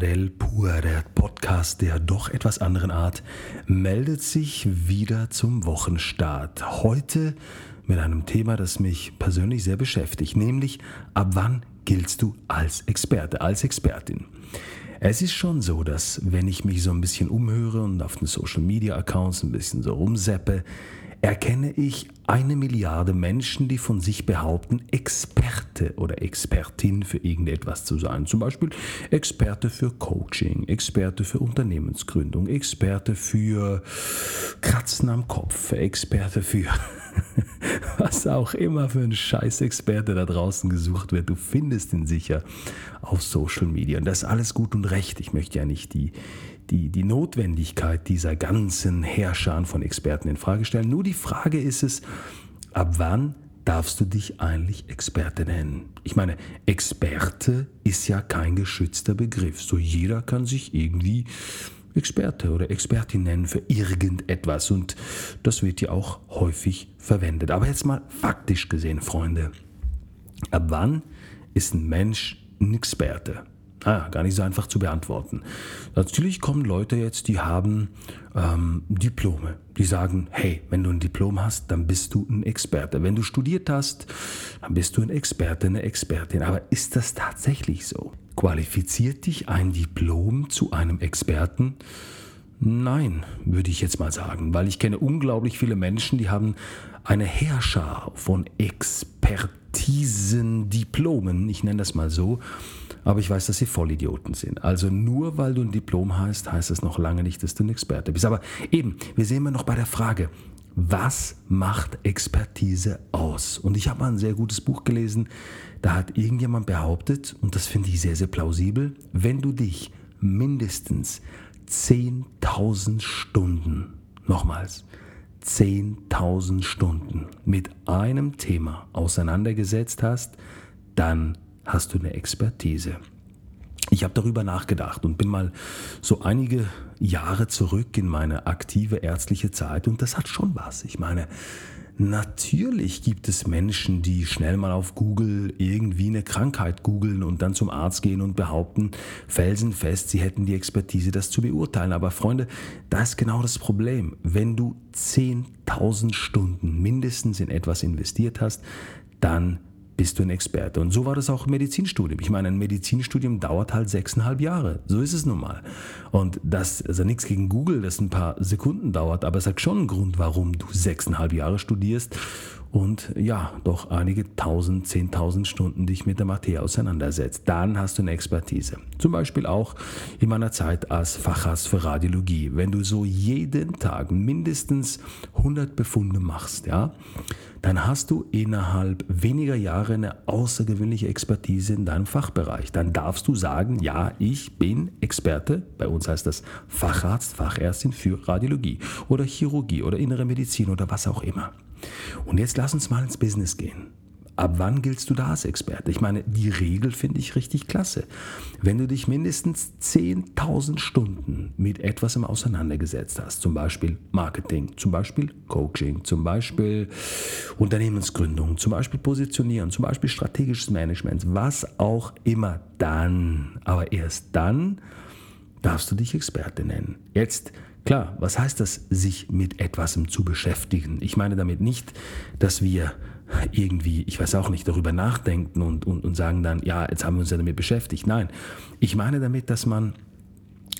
Adel Pur, der Podcast der doch etwas anderen Art, meldet sich wieder zum Wochenstart. Heute mit einem Thema, das mich persönlich sehr beschäftigt, nämlich ab wann giltst du als Experte, als Expertin? Es ist schon so, dass wenn ich mich so ein bisschen umhöre und auf den Social Media Accounts ein bisschen so rumseppe, erkenne ich eine Milliarde Menschen, die von sich behaupten, Experte oder Expertin für irgendetwas zu sein. Zum Beispiel Experte für Coaching, Experte für Unternehmensgründung, Experte für Kratzen am Kopf, Experte für was auch immer für ein Scheiß-Experte da draußen gesucht wird. Du findest ihn sicher auf Social Media. Und das ist alles gut und recht. Ich möchte ja nicht die, die, die Notwendigkeit dieser ganzen Herrscher von Experten in Frage stellen. Nur die Frage ist es, ab wann darfst du dich eigentlich Experte nennen? Ich meine, Experte ist ja kein geschützter Begriff. So jeder kann sich irgendwie Experte oder Expertin nennen für irgendetwas und das wird ja auch häufig verwendet. Aber jetzt mal faktisch gesehen, Freunde, ab wann ist ein Mensch ein Experte? Ah, gar nicht so einfach zu beantworten. Natürlich kommen Leute jetzt, die haben ähm, Diplome. Die sagen, hey, wenn du ein Diplom hast, dann bist du ein Experte. Wenn du studiert hast, dann bist du ein Experte, eine Expertin. Aber ist das tatsächlich so? Qualifiziert dich ein Diplom zu einem Experten? Nein, würde ich jetzt mal sagen, weil ich kenne unglaublich viele Menschen, die haben eine Herrscher von Expertisen, Diplomen, ich nenne das mal so, aber ich weiß, dass sie Vollidioten sind. Also nur weil du ein Diplom hast, heißt es noch lange nicht, dass du ein Experte bist. Aber eben, wir sehen immer noch bei der Frage, was macht Expertise aus? Und ich habe mal ein sehr gutes Buch gelesen, da hat irgendjemand behauptet, und das finde ich sehr, sehr plausibel, wenn du dich mindestens 10.000 Stunden, nochmals, 10.000 Stunden mit einem Thema auseinandergesetzt hast, dann hast du eine Expertise. Ich habe darüber nachgedacht und bin mal so einige Jahre zurück in meine aktive ärztliche Zeit und das hat schon was. Ich meine, natürlich gibt es Menschen, die schnell mal auf Google irgendwie eine Krankheit googeln und dann zum Arzt gehen und behaupten, felsenfest, sie hätten die Expertise, das zu beurteilen. Aber Freunde, da ist genau das Problem. Wenn du 10.000 Stunden mindestens in etwas investiert hast, dann bist du ein Experte. Und so war das auch im Medizinstudium. Ich meine, ein Medizinstudium dauert halt sechseinhalb Jahre. So ist es nun mal. Und das, also nichts gegen Google, das ein paar Sekunden dauert, aber es hat schon einen Grund, warum du sechseinhalb Jahre studierst und ja, doch einige tausend, zehntausend Stunden dich mit der Materie auseinandersetzt. Dann hast du eine Expertise. Zum Beispiel auch in meiner Zeit als Facharzt für Radiologie. Wenn du so jeden Tag mindestens 100 Befunde machst, ja, dann hast du innerhalb weniger Jahre eine außergewöhnliche Expertise in deinem Fachbereich. Dann darfst du sagen, ja, ich bin Experte, bei uns heißt das Facharzt, Fachärztin für Radiologie oder Chirurgie oder innere Medizin oder was auch immer. Und jetzt lass uns mal ins Business gehen. Ab wann giltst du da als Experte? Ich meine, die Regel finde ich richtig klasse. Wenn du dich mindestens 10.000 Stunden mit etwas im Auseinandergesetzt hast, zum Beispiel Marketing, zum Beispiel Coaching, zum Beispiel Unternehmensgründung, zum Beispiel Positionieren, zum Beispiel strategisches Management, was auch immer, dann, aber erst dann darfst du dich Experte nennen. Jetzt Klar, was heißt das, sich mit etwas zu beschäftigen? Ich meine damit nicht, dass wir irgendwie, ich weiß auch nicht, darüber nachdenken und, und, und sagen dann, ja, jetzt haben wir uns ja damit beschäftigt. Nein, ich meine damit, dass man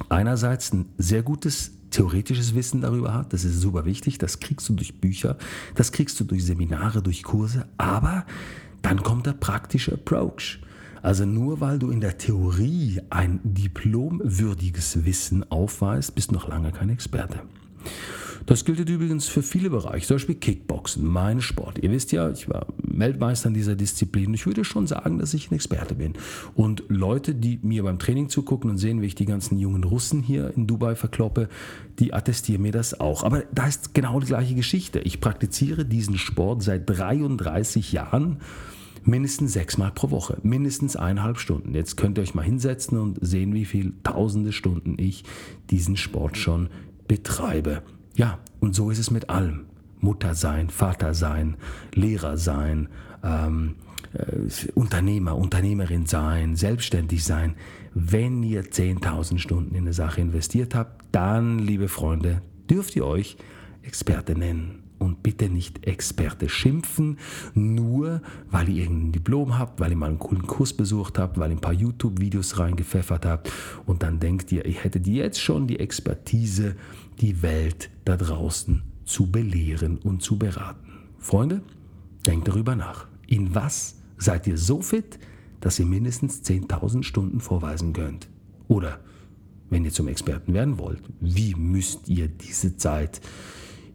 einerseits ein sehr gutes theoretisches Wissen darüber hat, das ist super wichtig, das kriegst du durch Bücher, das kriegst du durch Seminare, durch Kurse, aber dann kommt der praktische Approach. Also nur weil du in der Theorie ein diplomwürdiges Wissen aufweist, bist du noch lange kein Experte. Das gilt übrigens für viele Bereiche, zum Beispiel Kickboxen, mein Sport. Ihr wisst ja, ich war Weltmeister in dieser Disziplin. Ich würde schon sagen, dass ich ein Experte bin. Und Leute, die mir beim Training zugucken und sehen, wie ich die ganzen jungen Russen hier in Dubai verkloppe, die attestieren mir das auch. Aber da ist genau die gleiche Geschichte. Ich praktiziere diesen Sport seit 33 Jahren mindestens sechsmal pro Woche, mindestens eineinhalb Stunden. Jetzt könnt ihr euch mal hinsetzen und sehen, wie viele tausende Stunden ich diesen Sport schon betreibe. Ja, und so ist es mit allem. Mutter sein, Vater sein, Lehrer sein, ähm, äh, Unternehmer, Unternehmerin sein, selbstständig sein. Wenn ihr 10.000 Stunden in eine Sache investiert habt, dann, liebe Freunde, dürft ihr euch Experte nennen und bitte nicht Experte schimpfen, nur weil ihr irgendein Diplom habt, weil ihr mal einen coolen Kurs besucht habt, weil ihr ein paar YouTube-Videos reingepfeffert habt und dann denkt ihr, ihr hättet jetzt schon die Expertise, die Welt da draußen zu belehren und zu beraten. Freunde, denkt darüber nach. In was seid ihr so fit, dass ihr mindestens 10.000 Stunden vorweisen könnt? Oder wenn ihr zum Experten werden wollt, wie müsst ihr diese Zeit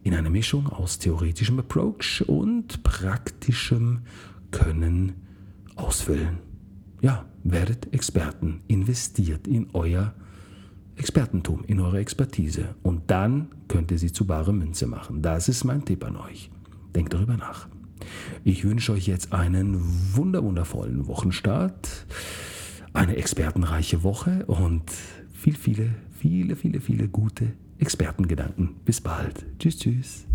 in einer Mischung aus theoretischem Approach und praktischem Können ausfüllen. Ja, werdet Experten, investiert in euer Expertentum, in eure Expertise und dann könnt ihr sie zu bare Münze machen. Das ist mein Tipp an euch. Denkt darüber nach. Ich wünsche euch jetzt einen wunderwundervollen Wochenstart, eine expertenreiche Woche und viel, viele, viele, viele, viele gute Expertengedanken. Bis bald. Tschüss, tschüss.